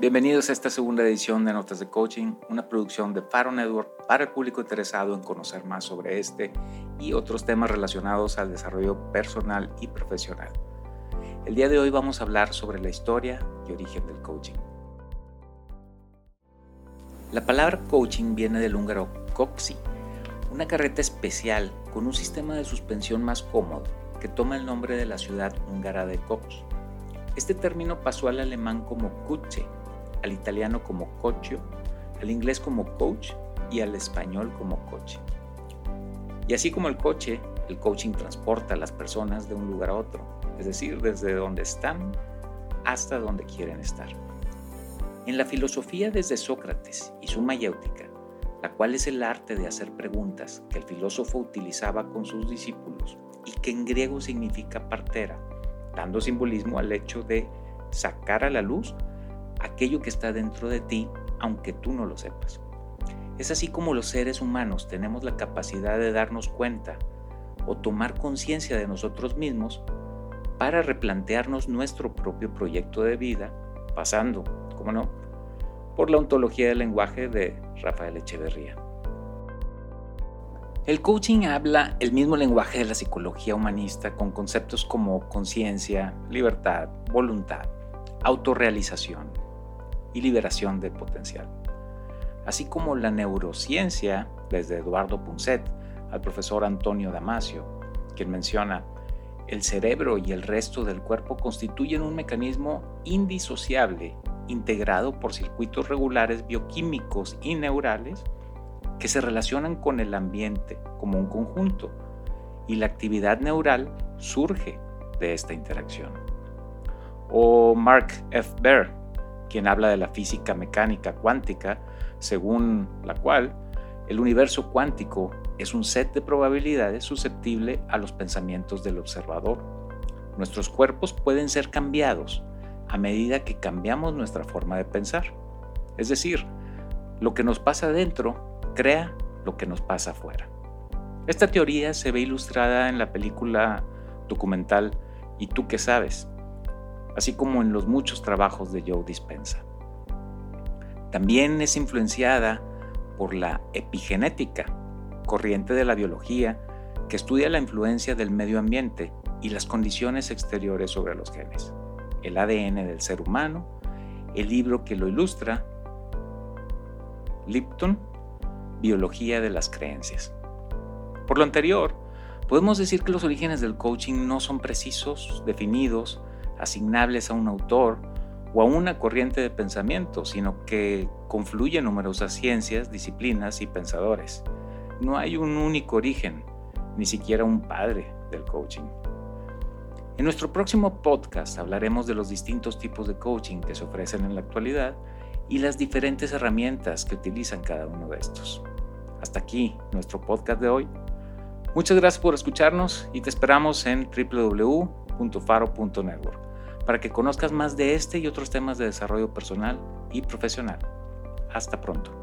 Bienvenidos a esta segunda edición de Notas de Coaching, una producción de Faro Network para el público interesado en conocer más sobre este y otros temas relacionados al desarrollo personal y profesional. El día de hoy vamos a hablar sobre la historia y origen del coaching. La palabra coaching viene del húngaro coxi, una carreta especial con un sistema de suspensión más cómodo que toma el nombre de la ciudad húngara de Kocs. Este término pasó al alemán como kutsche al italiano como cocho, al inglés como coach y al español como coche. Y así como el coche, el coaching transporta a las personas de un lugar a otro, es decir, desde donde están hasta donde quieren estar. En la filosofía desde Sócrates y su mayéutica, la cual es el arte de hacer preguntas que el filósofo utilizaba con sus discípulos y que en griego significa partera, dando simbolismo al hecho de sacar a la luz aquello que está dentro de ti, aunque tú no lo sepas. Es así como los seres humanos tenemos la capacidad de darnos cuenta o tomar conciencia de nosotros mismos para replantearnos nuestro propio proyecto de vida, pasando, como no, por la ontología del lenguaje de Rafael Echeverría. El coaching habla el mismo lenguaje de la psicología humanista con conceptos como conciencia, libertad, voluntad, autorrealización, y liberación de potencial. Así como la neurociencia, desde Eduardo Punset al profesor Antonio Damasio, quien menciona, el cerebro y el resto del cuerpo constituyen un mecanismo indisociable integrado por circuitos regulares bioquímicos y neurales que se relacionan con el ambiente como un conjunto y la actividad neural surge de esta interacción. O Mark F. Baer, quien habla de la física mecánica cuántica, según la cual el universo cuántico es un set de probabilidades susceptible a los pensamientos del observador. Nuestros cuerpos pueden ser cambiados a medida que cambiamos nuestra forma de pensar. Es decir, lo que nos pasa dentro crea lo que nos pasa afuera. Esta teoría se ve ilustrada en la película documental ¿Y tú qué sabes? Así como en los muchos trabajos de Joe Dispensa. También es influenciada por la epigenética, corriente de la biología que estudia la influencia del medio ambiente y las condiciones exteriores sobre los genes, el ADN del ser humano, el libro que lo ilustra, Lipton, Biología de las Creencias. Por lo anterior, podemos decir que los orígenes del coaching no son precisos, definidos, asignables a un autor o a una corriente de pensamiento, sino que confluyen numerosas ciencias, disciplinas y pensadores. No hay un único origen, ni siquiera un padre del coaching. En nuestro próximo podcast hablaremos de los distintos tipos de coaching que se ofrecen en la actualidad y las diferentes herramientas que utilizan cada uno de estos. Hasta aquí nuestro podcast de hoy. Muchas gracias por escucharnos y te esperamos en www.faro.network para que conozcas más de este y otros temas de desarrollo personal y profesional. Hasta pronto.